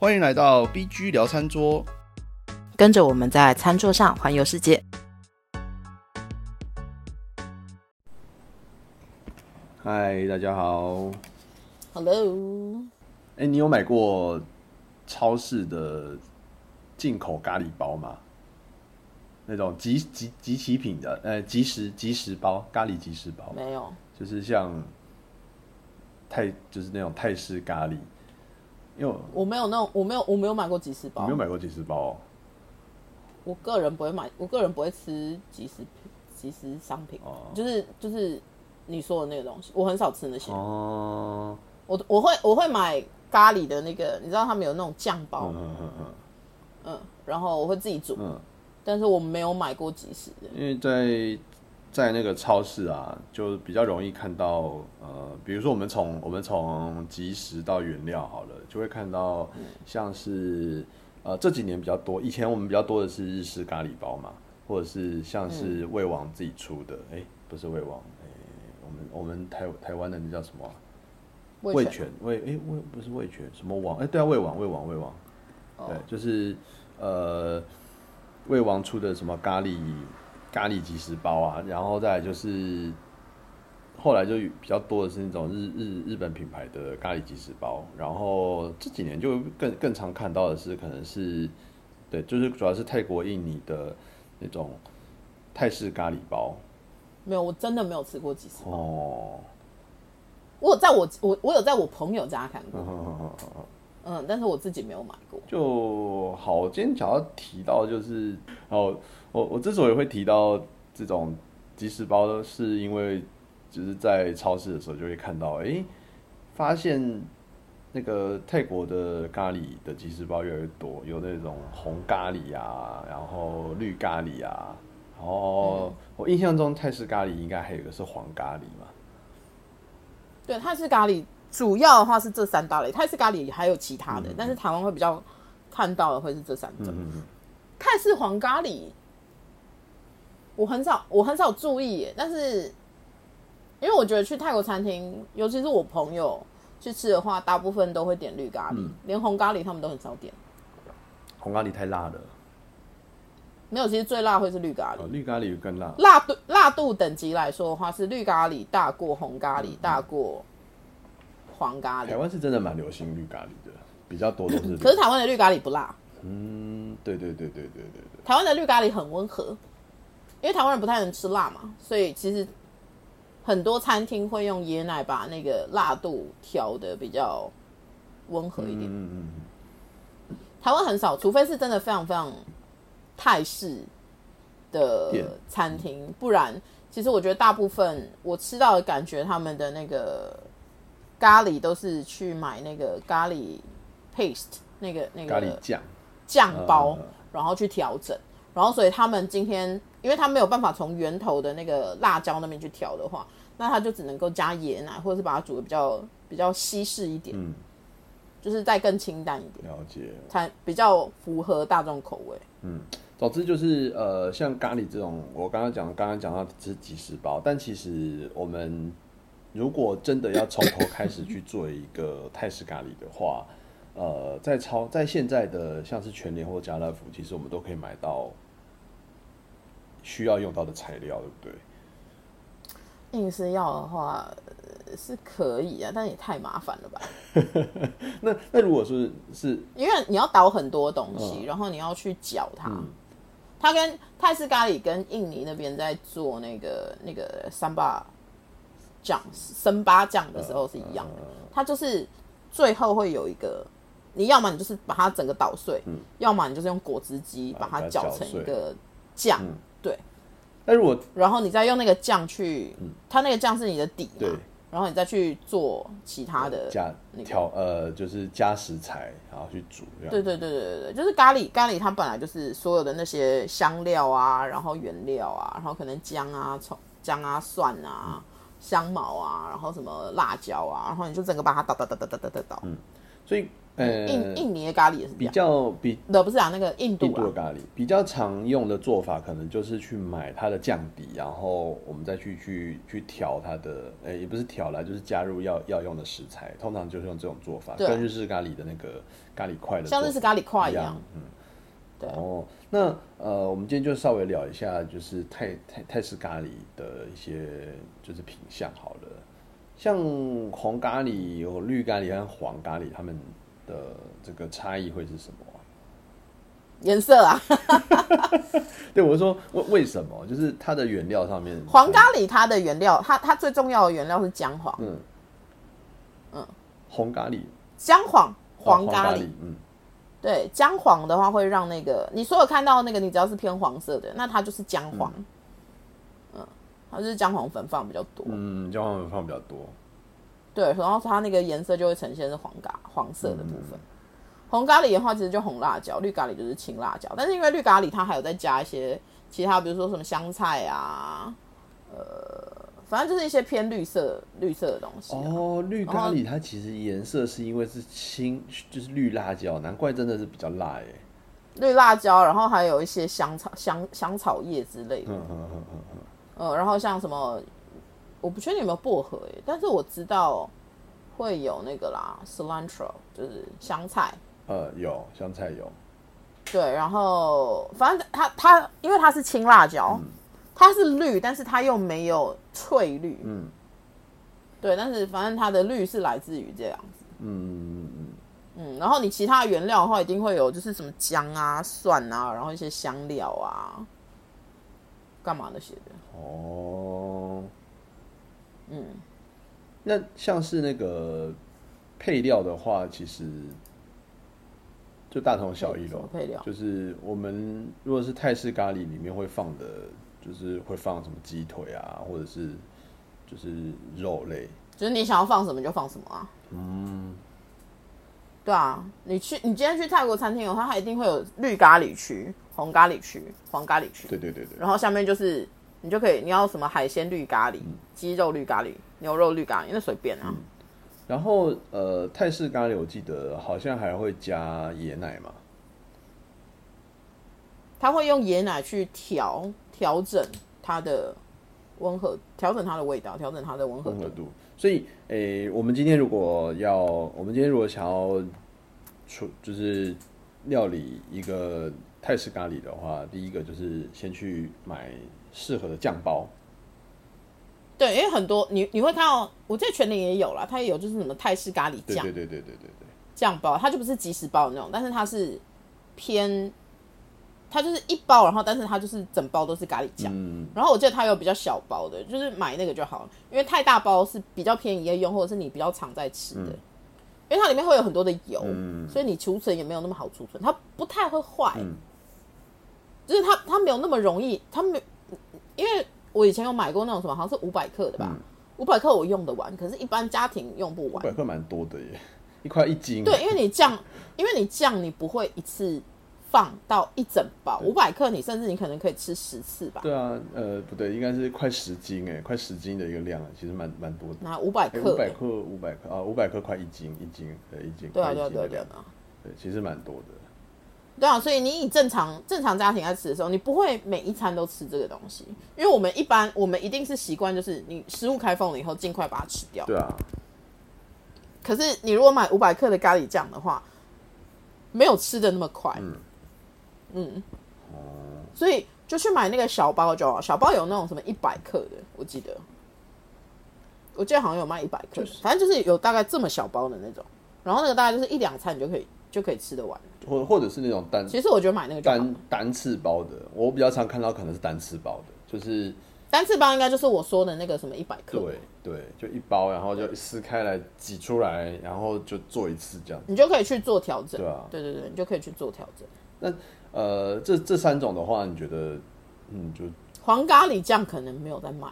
欢迎来到 BG 聊餐桌。跟着我们在餐桌上环游世界。嗨，大家好。Hello，哎、你有买过超市的进口咖喱包吗？那种即即即期品的，呃，即食即食包，咖喱即食包，没有，就是像泰，就是那种泰式咖喱。因为我我没有那种，我没有，我没有买过即食包。你没有。买过即食包？哦、我个人不会买，我个人不会吃即食品、即食商品，哦。就是就是你说的那个东西，我很少吃那些。哦，我我会我会买咖喱的那个，你知道他们有那种酱包？嗯，嗯嗯嗯。嗯，然后我会自己煮，嗯，但是我没有买过即食的。因为在在那个超市啊，就比较容易看到，呃，比如说我们从我们从即食到原料好了，就会看到像是呃这几年比较多，以前我们比较多的是日式咖喱包嘛，或者是像是味王自己出的，哎、不是味王，哎、我们我们台台湾的那叫什么？啊、味全全味哎味不是味全什么王哎对啊味王味王味王，对就是呃味王出的什么咖喱咖喱即食包啊，然后再来就是后来就比较多的是那种日日日本品牌的咖喱即食包，然后这几年就更更常看到的是可能是对就是主要是泰国印尼的那种泰式咖喱包没有，我真的没有吃过即食包。哦。我有在我我我有在我朋友家看过，嗯，但是我自己没有买过。就好，我今天想要提到就是，哦，我我之所以会提到这种即食包，是因为就是在超市的时候就会看到，诶，发现那个泰国的咖喱的即食包越来越多，有那种红咖喱啊，然后绿咖喱啊，然后我印象中泰式咖喱应该还有一个是黄咖喱嘛，对，泰式咖喱主要的话是这三大类，泰式咖喱还有其他的，但是台湾会比较看到的会是这三种。泰式黄咖喱，我很少我很少注意耶，但是因为我觉得去泰国餐厅，尤其是我朋友去吃的话，大部分都会点绿咖喱，连红咖喱他们都很少点。红咖喱太辣了，没有，其实最辣会是绿咖喱。哦，绿咖喱更辣，辣度辣度等级来说的话，是绿咖喱大过红咖喱，大过黄咖喱。台湾是真的蛮流行绿咖喱的，比较多都是。可是台湾的绿咖喱不辣，嗯，对对对对对对对，台湾的绿咖喱很温和，因为台湾人不太能吃辣嘛，所以其实很多餐厅会用椰奶把那个辣度调的比较温和一点。嗯嗯台湾很少，除非是真的非常非常泰式的餐厅，不然其实我觉得大部分我吃到的感觉，他们的那个咖喱都是去买那个咖喱 paste 那个那嗯，个咖喱酱，酱包，然后去调整，然后所以他们今天，因为他没有办法从源头的那个辣椒那边去调的话，那他就只能够加椰奶，或者是把它煮的比较比较稀释一点，嗯，就是再更清淡一点，了解。才比较符合大众口味。嗯总之就是呃，像咖喱这种，我刚刚讲，刚刚讲到只是即食包，但其实我们如果真的要从头开始去做一个泰式咖喱的话，呃，在超在现在的像是全联或家乐福，其实我们都可以买到需要用到的材料，对不对？硬是要的话、呃是可以啊，但也太麻烦了吧？那那如果说是因为你要倒很多东嗯西，然后你要去搅它。它跟泰式咖喱跟印尼那边在做那个那个三巴酱生八酱的时候是一样的，它就是最后会有一个，你要么你就是把它整个捣碎，要么你就是用果汁机把它搅成一个酱，对，那如果然后你再用那个酱去，它那个酱是你的底嘛，然后你再去做其他的加那个调呃，就是加食材，然后去煮。对对对对对对，就是咖喱，咖喱它本来就是所有的那些香料啊，然后原料啊，然后可能姜啊、葱、姜啊、蒜啊、香茅啊，然后什么辣椒啊，然后你就整个把它倒倒倒倒倒倒倒嗯。所以呃印印尼的咖喱也是比较比的不是啊，那个印度印度的咖喱比较常用的做法，可能就是去买它的酱底，然后我们再去去去调它的，呃，也不是调啦，就是加入要要用的食材，通常就是用这种做法，跟日式咖喱的那个咖喱块的像日式咖喱块一样，嗯，对。哦，那呃，我们今天就稍微聊一下，就是泰泰泰式咖喱的一些就是品相好了，像红咖喱、有绿咖喱和黄咖喱，他们。的这个差异会是什么？颜色啊？对，我说为为什么？就是它的原料上面，黄咖喱它的原料，它它最重要的原料是姜黄。嗯嗯，红咖喱姜黄黄咖喱，嗯，对，姜黄的话会让那个你所有看到那个，你只要是偏黄色的，那它就是姜黄。嗯，它就是姜黄粉放比较多。嗯，姜黄粉放比较多。对，然后它那个颜色就会呈现是黄咖黄色的部分。红咖喱的话，其实就红辣椒；绿咖喱就是青辣椒。但是因为绿咖喱它还有再加一些其他，比如说什么香菜啊，呃，反正就是一些偏绿色绿色的东西。哦，绿咖喱它其实颜色是因为是青，就是绿辣椒，难怪真的是比较辣哎。绿辣椒，然后还有一些香草香香草叶之类的。嗯嗯嗯嗯嗯。呃，然后像什么？我不确定有没有薄荷诶，但是我知道会有那个啦，cilantro 就是香菜。呃，有香菜有。对，然后反正它它因为它是青辣椒，它是绿，但是它又没有翠绿。嗯。对，但是反正它的绿是来自于这样子。嗯嗯嗯嗯。然后你其他原料的话，一定会有就是什么姜啊、蒜啊，然后一些香料啊，干嘛那些的。哦。嗯，那像是那个配料的话，其实就大同小异咯。配料就是我们如果是泰式咖喱里面会放的，就是会放什么鸡腿啊，或者是就是肉类，就是你想要放什么就放什么啊。嗯，对啊，你去你今天去泰国餐厅的话，它一定会有绿咖喱区、红咖喱区、黄咖喱区。对对对对。然后下面就是。你就可以，你要什么海鲜绿咖喱、鸡肉绿咖喱、牛肉绿咖喱，那随便啊。然后呃，泰式咖喱我记得好像还会加椰奶嘛。他会用椰奶去调调整它的温和，调整它的味道，调整它的温和度。所以，诶，我们今天如果要，我们今天如果想要出就是料理一个泰式咖喱的话，第一个就是先去买。适合的酱包，对，因为很多你你会看到，我在全年也有啦，它也有就是什么泰式咖喱酱，对对对对对对酱包，它就不是即食包的那种，但是它是偏，它就是一包，然后但是它就是整包都是咖喱酱，然后我记得它有比较小包的，就是买那个就好了，因为太大包是比较便宜的用，或者是你比较常在吃的，因为它里面会有很多的油，所以你储存也没有那么好储存，它不太会坏，就是它它没有那么容易，它没。因为我以前有买过那种什么，好像是五百克的吧，五百克我用得完，可是一般家庭用不完。五百克蛮多的耶，一块一斤。对，因为你酱，因为你酱你不会一次放到一整包，五百克你甚至你可能可以吃十次吧。对啊，呃，不对，应该是快十斤哎，快十斤的一个量啊，其实蛮蛮多的。那五百克，五百克，五百克啊，五百克快一斤，一斤对一斤，对啊对啊对啊，对，其实蛮多的。对啊，所以你以正常正常家庭在吃的时候，你不会每一餐都吃这个东西，因为我们一般我们一定是习惯，就是你食物开封了以后，尽快把它吃掉。对啊。可是你如果买五百克的咖喱酱的话，没有吃的那么快。嗯。嗯。哦。所以就去买那个小包就好，小包有那种什么一百克的，我记得，我记得好像有卖一百克，反正就是有大概这么小包的那种，然后那个大概就是一两餐你就可以就可以吃得完。或或者是那种单，其实我觉得买那个单单次包的，我比较常看到可能是单次包的，就是单次包应该就是我说的那个什么一百克，对对，就一包，然后就撕开来挤出来，然后就做一次这样，你就可以去做调整，对啊，对对对，你就可以去做调整。那呃，这这三种的话，你觉得嗯，就黄咖喱酱可能没有在卖。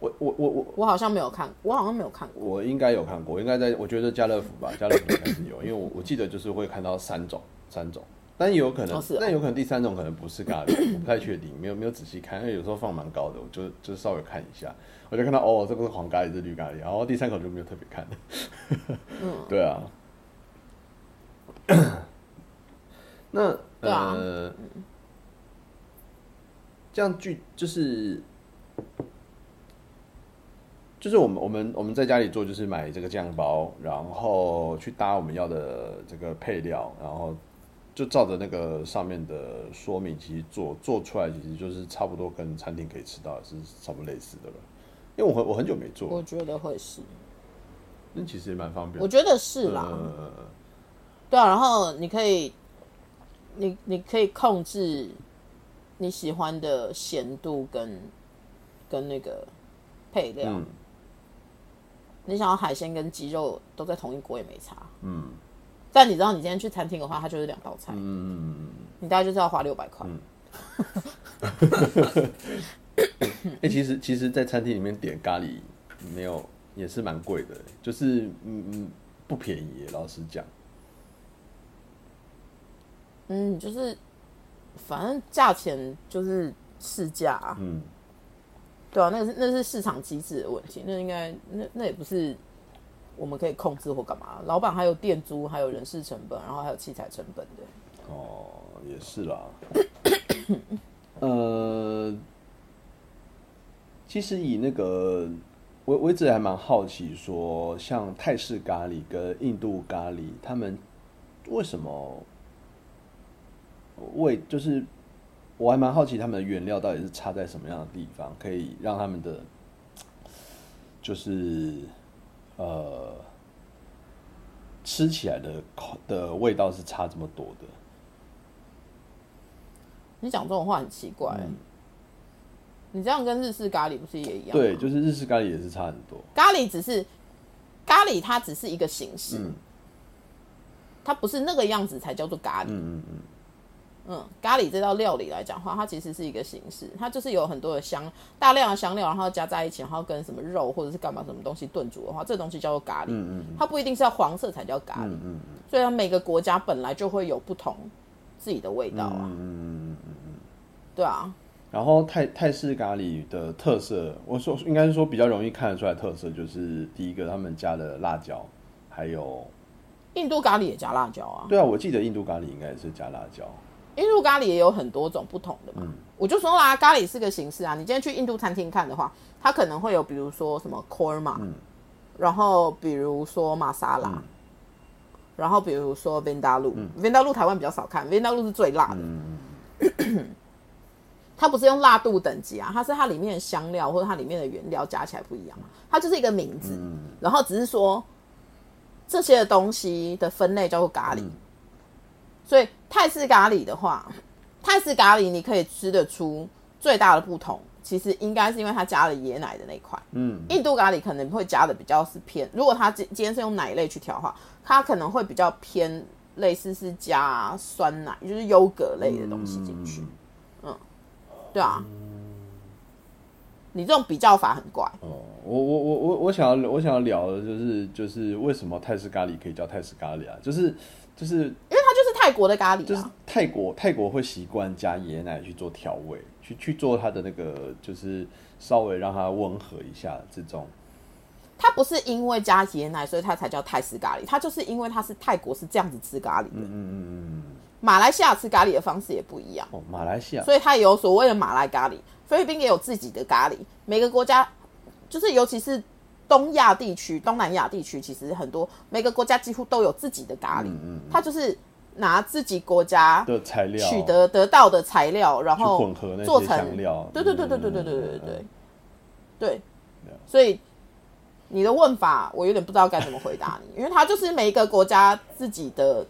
我我我我我好像没有看，我好像没有看过。我应该有看过，应该在我觉得家乐福吧，家乐福应该是有，因为我我记得就是会看到三种三种，但有可能，但有可能第三种可能不是咖喱，我不太确定，没有没有仔细看，因为有时候放蛮高的，我就就稍微看一下，我就看到哦，这个是黄咖喱，是绿咖喱，然后第三口就没有特别看。嗯，对啊。那呃，这样具就是就是我们我们我们在家里做，就是买这个酱包，然后去搭我们要的这个配料，然后就照着那个上面的说明，其实做做出来，其实就是差不多跟餐厅可以吃到的是差不多类似的了。因为我很我很久没做我，觉得会是，那其实也蛮方便。我觉得是啦。呃对啊，然后你可以，你你可以控制你喜欢的咸度跟跟那个配料。嗯你想要海鲜跟鸡肉都在同一锅也没差。嗯但你知道，你今天去餐厅的话，它就是两道菜，嗯嗯。你大概就是要花六百块。哎、其实其实，在餐厅里面点咖喱没有也是蛮贵的，就是嗯嗯不便宜，老实讲。嗯，就是反正价钱就是市价、啊，嗯，对啊，那个是那是市场机制的问题，那应该那那也不是我们可以控制或干嘛。老板还有店租，还有人事成本，然后还有器材成本的。哦，也是啦。呃，其实以那个，我我一直还蛮好奇说像泰式咖喱跟印度咖喱，他们为什么味就是，我还蛮好奇他们的原料到底是差在什么样的地方，可以让他们的就是呃吃起来的口的味道是差这么多的。你讲这种话很奇怪、你这样跟日式咖喱不是也一样？对，就是日式咖喱也是差很多。咖喱只是咖喱，它只是一个形式，嗯它不是那个样子才叫做咖喱。嗯嗯嗯，嗯，咖喱这道料理来讲的话，它其实是一个形式，它就是有很多的香，大量的香料，然后加在一起，然后跟什么肉或者是干嘛什么东西炖煮的话，这东西叫做咖喱。嗯嗯它不一定是要黄色才叫咖喱，嗯嗯所以它每个国家本来就会有不同自己的味道啊，嗯嗯嗯。对啊，然后泰泰式咖喱的特色，我说应该是说比较容易看得出来的特色，就是第一个他们加的辣椒，还有印度咖喱也加辣椒啊，对啊，我记得印度咖喱应该也是加辣椒。印度咖喱也有很多种不同的嘛。我就说啦，咖喱是个形式啊。你今天去印度餐厅看的话，它可能会有比如说什么 korma，、然后比如说玛莎拉，然后比如说 vindaloo，vindaloo、台湾比较少看，vindaloo 是最辣的。它不是用辣度等级啊，它是它里面的香料或者它里面的原料加起来不一样，它就是一个名字，然后只是说这些东西的分类叫做咖喱。所以泰式咖喱的话，泰式咖喱你可以吃得出最大的不同，其实应该是因为它加了椰奶的那一块。嗯，印度咖喱可能会加的比较是偏，如果它今今天是用奶类去调的话，它可能会比较偏类似是加酸奶，就是优格类的东西进去。嗯，对啊。你这种比较法很怪，哦，我我我我我想要我想要聊的就是就是为什么泰式咖喱可以叫泰式咖喱啊？就是就是泰国的咖喱、啊，就是泰国泰国会习惯加椰奶去做调味，去去做它的那个就是稍微让它温和一下这种。它不是因为加椰奶，所以它才叫泰式咖喱，它就是因为它是泰国是这样子吃咖喱的。嗯嗯嗯马来西亚吃咖喱的方式也不一样，哦，马来西亚所以它也有所谓的马来咖喱，菲律宾也有自己的咖喱。每个国家，就是尤其是东亚地区、东南亚地区，其实很多每个国家几乎都有自己的咖喱，嗯它就是拿自己国家的材料取得得到的材料，然后混合做成香料。对对对对对对对对对嗯对对，所以你的问法我有点不知道该怎么回答你，因为它就是每一个国家自己的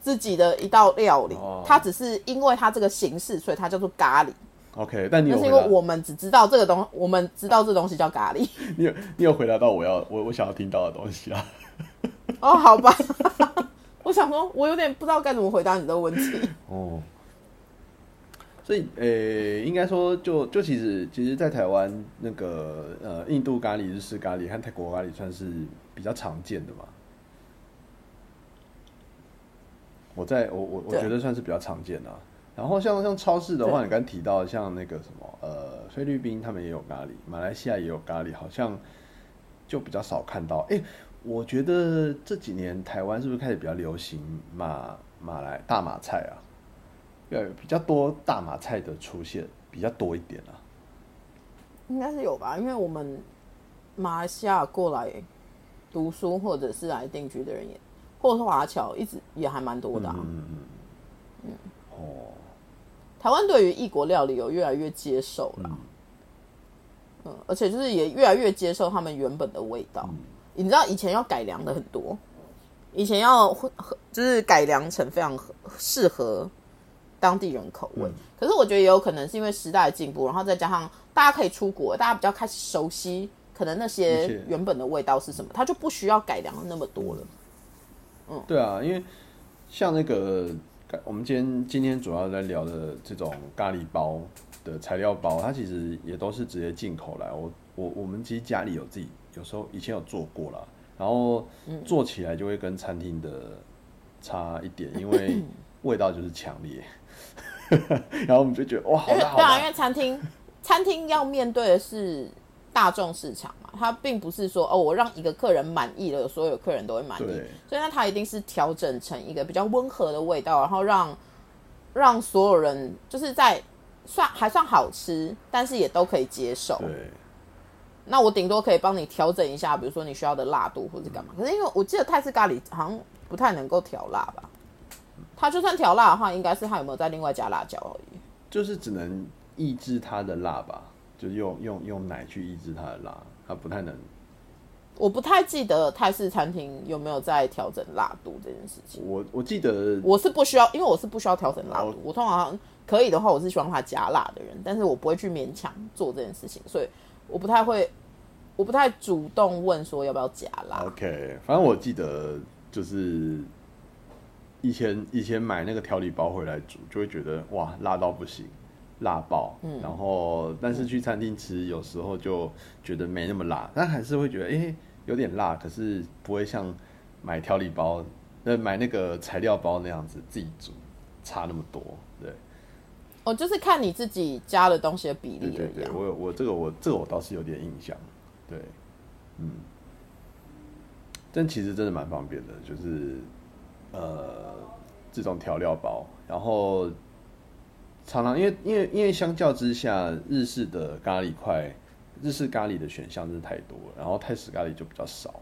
自己的一道料理哦，它只是因为它这个形式，所以它叫做咖喱。OK，但你有那是，因为我们只知道这个东，我们知道这东西叫咖喱。你有你有回答到我要我我想要听到的东西啊。哦，好吧，我想说，我有点不知道该怎么回答你这个问题。哦，所以呃、应该说就就其实其实，在台湾那个呃印度咖喱、日式咖喱和泰国咖喱算是比较常见的嘛。我在我我我对觉得算是比较常见的、啊。然后像像超市的话，你刚提到像那个什么呃菲律宾他们也有咖喱，马来西亚也有咖喱，好像就比较少看到。哎、我觉得这几年台湾是不是开始比较流行马马来大马菜啊？要有比较多大马菜的出现，比较多一点啊。应该是有吧，因为我们马来西亚过来读书或者是来定居的人也，或者是华侨一直也还蛮多的、啊。嗯嗯嗯。哦，台湾对于异国料理有越来越接受了，嗯，而且就是也越来越接受他们原本的味道。你知道以前要改良的很多，以前要就是改良成非常合适合当地人口味。可是我觉得也有可能是因为时代的进步，然后再加上大家可以出国，大家比较开始熟悉可能那些原本的味道是什么，它就不需要改良那么多了。嗯，对啊，因为像那个。我们今天今天主要在聊的这种咖喱包的材料包，它其实也都是直接进口来。我我我们其实家里有自己，有时候以前有做过了，然后做起来就会跟餐厅的差一点，因为味道就是强烈。然后我们就觉得哇，好大 好因为餐厅餐厅要面对的是大众市场嘛，它并不是说哦，我让一个客人满意了，所有客人都会满意。所以那它一定是调整成一个比较温和的味道，然后让让所有人就是在算还算好吃，但是也都可以接受。对。那我顶多可以帮你调整一下，比如说你需要的辣度或者干嘛。可是因为我记得泰式咖喱好像不太能够调辣吧？它就算调辣的话，应该是它有没有再另外加辣椒而已。就是只能抑制它的辣吧？就是用用用奶去抑制它的辣，它不太能。我不太记得泰式餐厅有没有在调整辣度这件事情。我我记得我是不需要，因为我是不需要调整辣度。我通常可以的话，我是希望它加辣的人，但是我不会去勉强做这件事情，所以我不太会，我不太主动问说要不要加辣。OK，反正我记得就是以前以前买那个调理包回来煮，就会觉得哇辣到不行。辣爆，嗯，然后但是去餐厅吃，有时候就觉得没那么辣，但还是会觉得哎有点辣，可是不会像买调理包，那买那个材料包那样子自己煮差那么多，对。哦，就是看你自己加的东西的比例对对，我我这个我这个我倒是有点印象，对，嗯，但其实真的蛮方便的，就是呃这种调料包，然后。常常因为因为因为相较之下，日式的咖喱块，日式咖喱的选项真的太多了，然后泰式咖喱就比较少。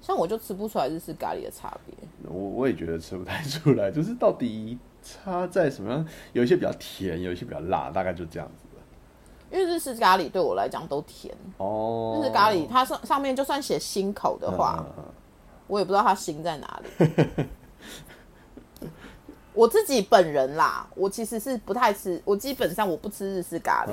像我就吃不出来日式咖喱的差别。我我也觉得吃不太出来，就是到底差在什么？有一些比较甜，有一些比较辣，大概就这样子因为日式咖喱对我来讲都甜哦。日式咖喱它上上面就算写心口的话，我也不知道它心在哪里。我自己本人啦，我其实是不太吃，我基本上我不吃日式咖喱。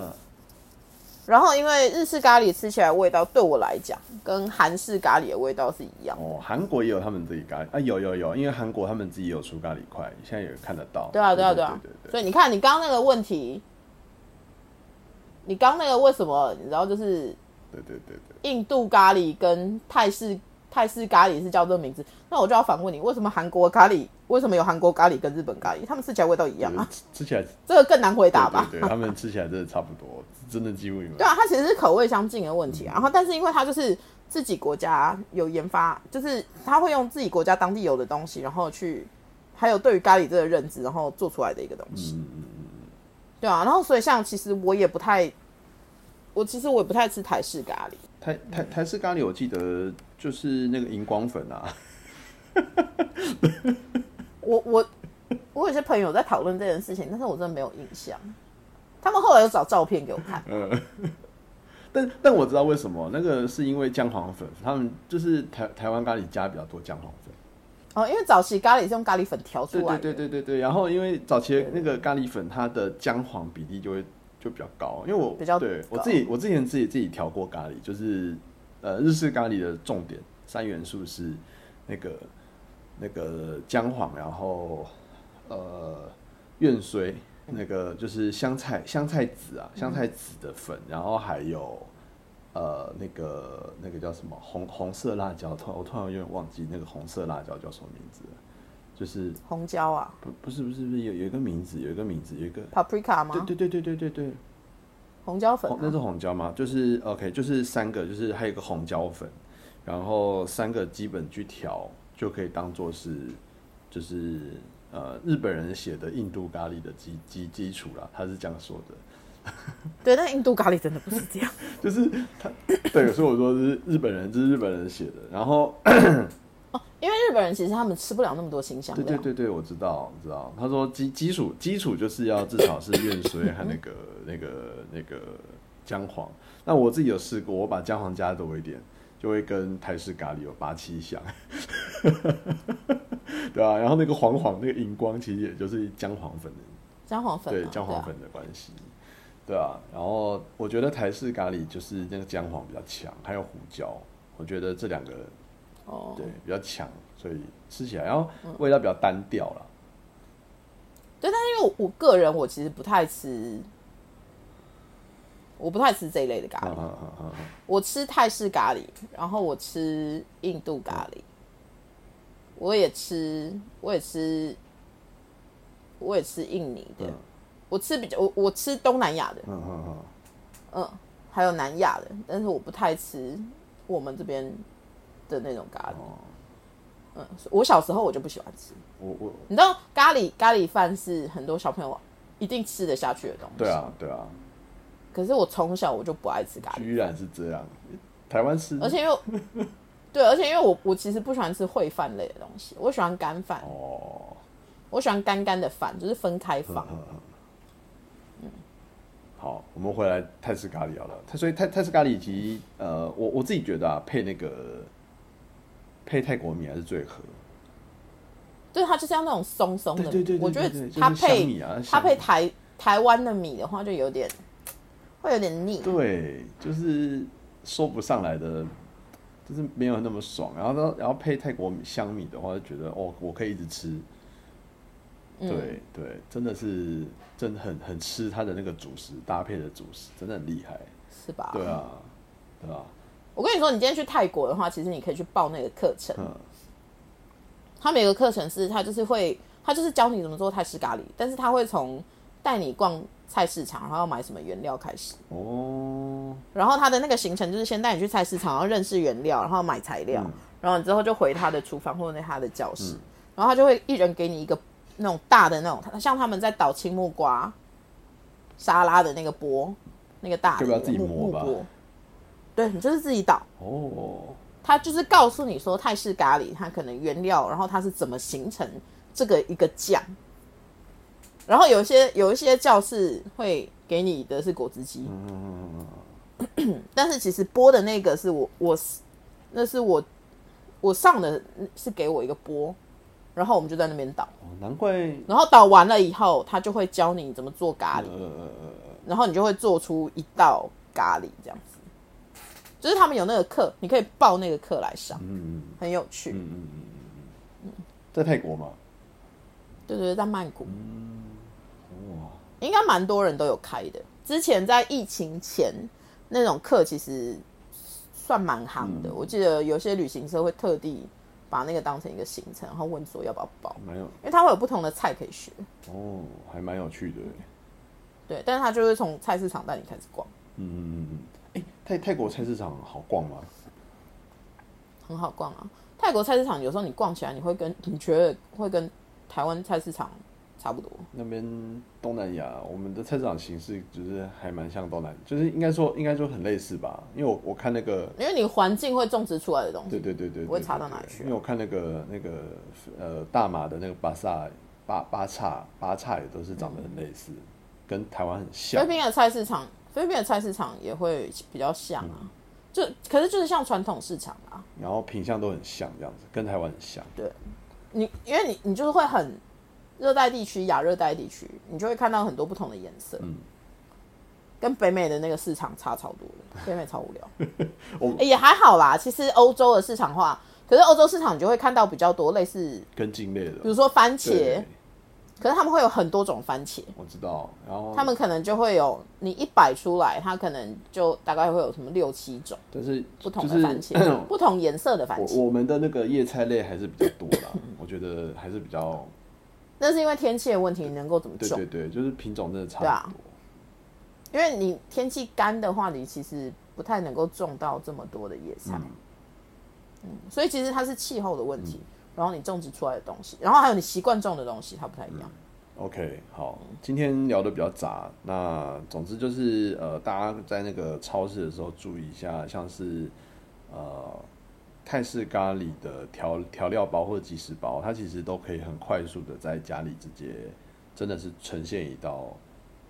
然后因为日式咖喱吃起来味道对我来讲，跟韩式咖喱的味道是一样。哦，韩国也有他们自己咖喱啊，有有有，因为韩国他们自己有出咖喱块，现在也看得到。对啊对啊对啊，所以你看你刚刚那个问题，你刚那个为什么你知道就是？对对对对，印度咖喱跟泰式。泰式咖喱是叫这个名字，那我就要反问你，为什么韩国咖喱为什么有韩国咖喱跟日本咖喱，他们吃起来味道一样啊？吃起来这个更难回答吧？对，他们吃起来真的差不多，真的几乎一样。对啊，它其实是口味相近的问题啊。然后，但是因为它就是自己国家有研发，就是他会用自己国家当地有的东西，然后去还有对于咖喱这个认知，然后做出来的一个东西。嗯嗯嗯。对啊，然后所以像其实我也不太，我其实我也不太吃台式咖喱。台台台式咖喱，我记得。就是那个荧光粉啊，我我我有些朋友在讨论这件事情，但是我真的没有印象。他们后来又找照片给我看。嗯，但但我知道为什么，那个是因为姜黄粉，他们就是台台湾咖喱加比较多姜黄粉。哦，因为早期咖喱是用咖喱粉调出来的。对对对对对。然后因为早期那个咖喱粉，它的姜黄比例就会就比较高，因为我比较对我自己我之前自己自己调过咖喱，就是。呃，日式咖喱的重点三元素是那个那个姜黄，然后呃芫荽，那个就是香菜香菜籽啊，香菜籽的粉，然后还有呃那个那个叫什么红红色辣椒，突我突然有点忘记那个红色辣椒叫什么名字了，就是红椒啊？不不是不是不是有有一个名字有一个名字有一个 paprika 吗？对对对对对对对。红椒粉，那是红椒吗？就是 OK，就是三个，就是还有一个红椒粉，然后三个基本去调，就可以当做是就是呃日本人写的印度咖喱的基基基础啦，他是这样说的。对，但印度咖喱真的不是这样。就是他，对，所以我说是日本人，这是日本人写的。然后哦，因为日本人其实他们吃不了那么多新香料。对对对对，我知道，知道。他说基基础基础就是要至少是院水和那个 那个那个姜黄。那我自己有试过，我把姜黄加多一点，就会跟台式咖喱有八七香，对啊，然后那个黄黄那个荧光，其实也就是姜黄粉的姜黄粉，对姜黄粉的关系。对啊，然后我觉得台式咖喱就是那个姜黄比较强，还有胡椒，我觉得这两个哦，对比较强，所以吃起来然后味道比较单调了。对，但是因为我个人我其实不太吃，我不太吃这一类的咖喱。我吃泰式咖喱，然后我吃印度咖喱，我也吃，我也吃，我也吃印尼的。我吃比较我我吃东南亚的，嗯嗯嗯，嗯，还有南亚的，但是我不太吃我们这边的那种咖喱。嗯，我小时候我就不喜欢吃。我我，你知道咖喱咖喱饭是很多小朋友一定吃得下去的东西。对啊对啊。可是我从小我就不爱吃咖喱。居然是这样，台湾吃，而且又 对，而且因为我我其实不喜欢吃烩饭类的东西，我喜欢干饭。哦。我喜欢干干的饭，就是分开放。好，我们回来泰式咖喱好了。它所以泰泰式咖喱以及呃，我我自己觉得啊，配那个配泰国米还是最合。对，它就是要那种松松的。对对对，我觉得它配它配台台湾的米的话，就有点会有点腻。对，就是说不上来的，就是没有那么爽。然后呢，然后配泰国香米的话，就觉得哦，我可以一直吃。对对，真的是真的很很吃它的那个主食搭配的主食，真的很厉害，是吧？对啊，对吧？我跟你说，你今天去泰国的话，其实你可以去报那个课程。嗯。他每个课程是，他就是会，他就是教你怎么做泰式咖喱，但是他会从带你逛菜市场，然后要买什么原料开始。哦。然后他的那个行程就是先带你去菜市场，然后认识原料，然后买材料，然后之后就回他的厨房或者他的教室，然后他就会一人给你一个。那种大的那种，像他们在倒青木瓜沙拉的那个钵，那个大的木木钵，对你就是自己倒哦。他就是告诉你说泰式咖喱，它可能原料，然后它是怎么形成这个一个酱。然后有一些有一些教室会给你的是果汁机，但是其实播的那个是我我那是我我上的是给我一个播。然后我们就在那边倒，难怪。然后倒完了以后，他就会教你怎么做咖喱，然后你就会做出一道咖喱这样子。就是他们有那个课，你可以报那个课来上，嗯很有趣。嗯嗯嗯在泰国吗？对对，在曼谷。哇，应该蛮多人都有开的。之前在疫情前那种课其实算蛮夯的，我记得有些旅行社会特地。把那个当成一个行程，然后问说要不要报，没有，因为它会有不同的菜可以学。哦，还蛮有趣的。对，但是他就会从菜市场带你开始逛。嗯嗯嗯嗯。哎，泰泰国菜市场好逛吗？很好逛啊！泰国菜市场有时候你逛起来，你会跟你觉得会跟台湾菜市场。差不多，那边东南亚，我们的菜市场形式就是还蛮像东南，就是应该说应该说很类似吧。因为我我看那个，因为你环境会种植出来的东西，对对对对，不会差到哪去。因为我看那个那个呃大马的那个巴萨巴巴叉巴叉也都是长得很类似，跟台湾很像。菲律宾的菜市场，菲律宾的菜市场也会比较像啊，就可是就是像传统市场啊，然后品相都很像这样子，跟台湾很像。对，你因为你你就是会很。热带地区、亚热带地区，你就会看到很多不同的颜色。嗯，跟北美的那个市场差超多的，北美超无聊。也还好啦，其实欧洲的市场化，可是欧洲市场你就会看到比较多类似跟茎类的，比如说番茄，可是他们会有很多种番茄。我知道，然后他们可能就会有你一摆出来，它可能就大概会有什么六七种，就是不同的番茄，不同颜色的番茄。我们的那个叶菜类还是比较多的，我觉得还是比较。那是因为天气的问题，能够怎么种？对对对，就是品种真的差不多。因为你天气干的话，你其实不太能够种到这么多的野菜。嗯，所以其实它是气候的问题，然后你种植出来的东西，然后还有你习惯种的东西，它不太一样。OK，好，今天聊的比较杂，那总之就是呃，大家在那个超市的时候注意一下，像是呃泰式咖喱的调调料包或者即食包，它其实都可以很快速的在家里直接真的是呈现一道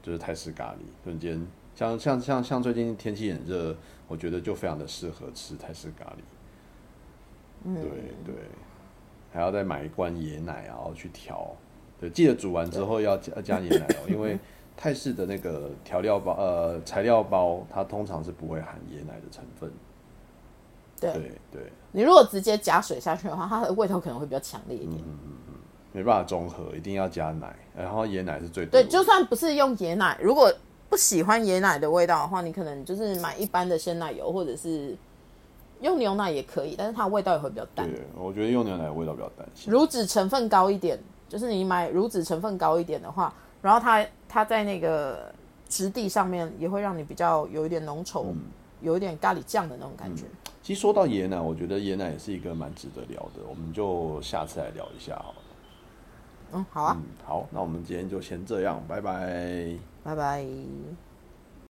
就是泰式咖喱，瞬间像像像像最近天气很热，我觉得就非常的适合吃泰式咖喱。嗯，对对，还要再买一罐椰奶，然后去调。对，记得煮完之后要加加椰奶哦，因为泰式的那个调料包呃材料包，它通常是不会含椰奶的成分。对对对，你如果直接加水下去的话，它的味道可能会比较强烈一点。嗯嗯嗯没办法中和，一定要加奶，然后椰奶是最多对，就算不是用椰奶，如果不喜欢椰奶的味道的话，你可能就是买一般的鲜奶油，或者是用牛奶也可以，但是它的味道也会比较淡。对，我觉得用牛奶的味道比较淡。乳脂成分高一点，就是你买乳脂成分高一点的话，然后它它在那个质地上面也会让你比较有一点浓稠，嗯有一点咖喱酱的那种感觉。其实说到椰奶，我觉得椰奶也是一个蛮值得聊的，我们就下次来聊一下好了。嗯，好啊，嗯，好，那我们今天就先这样，拜拜。拜拜。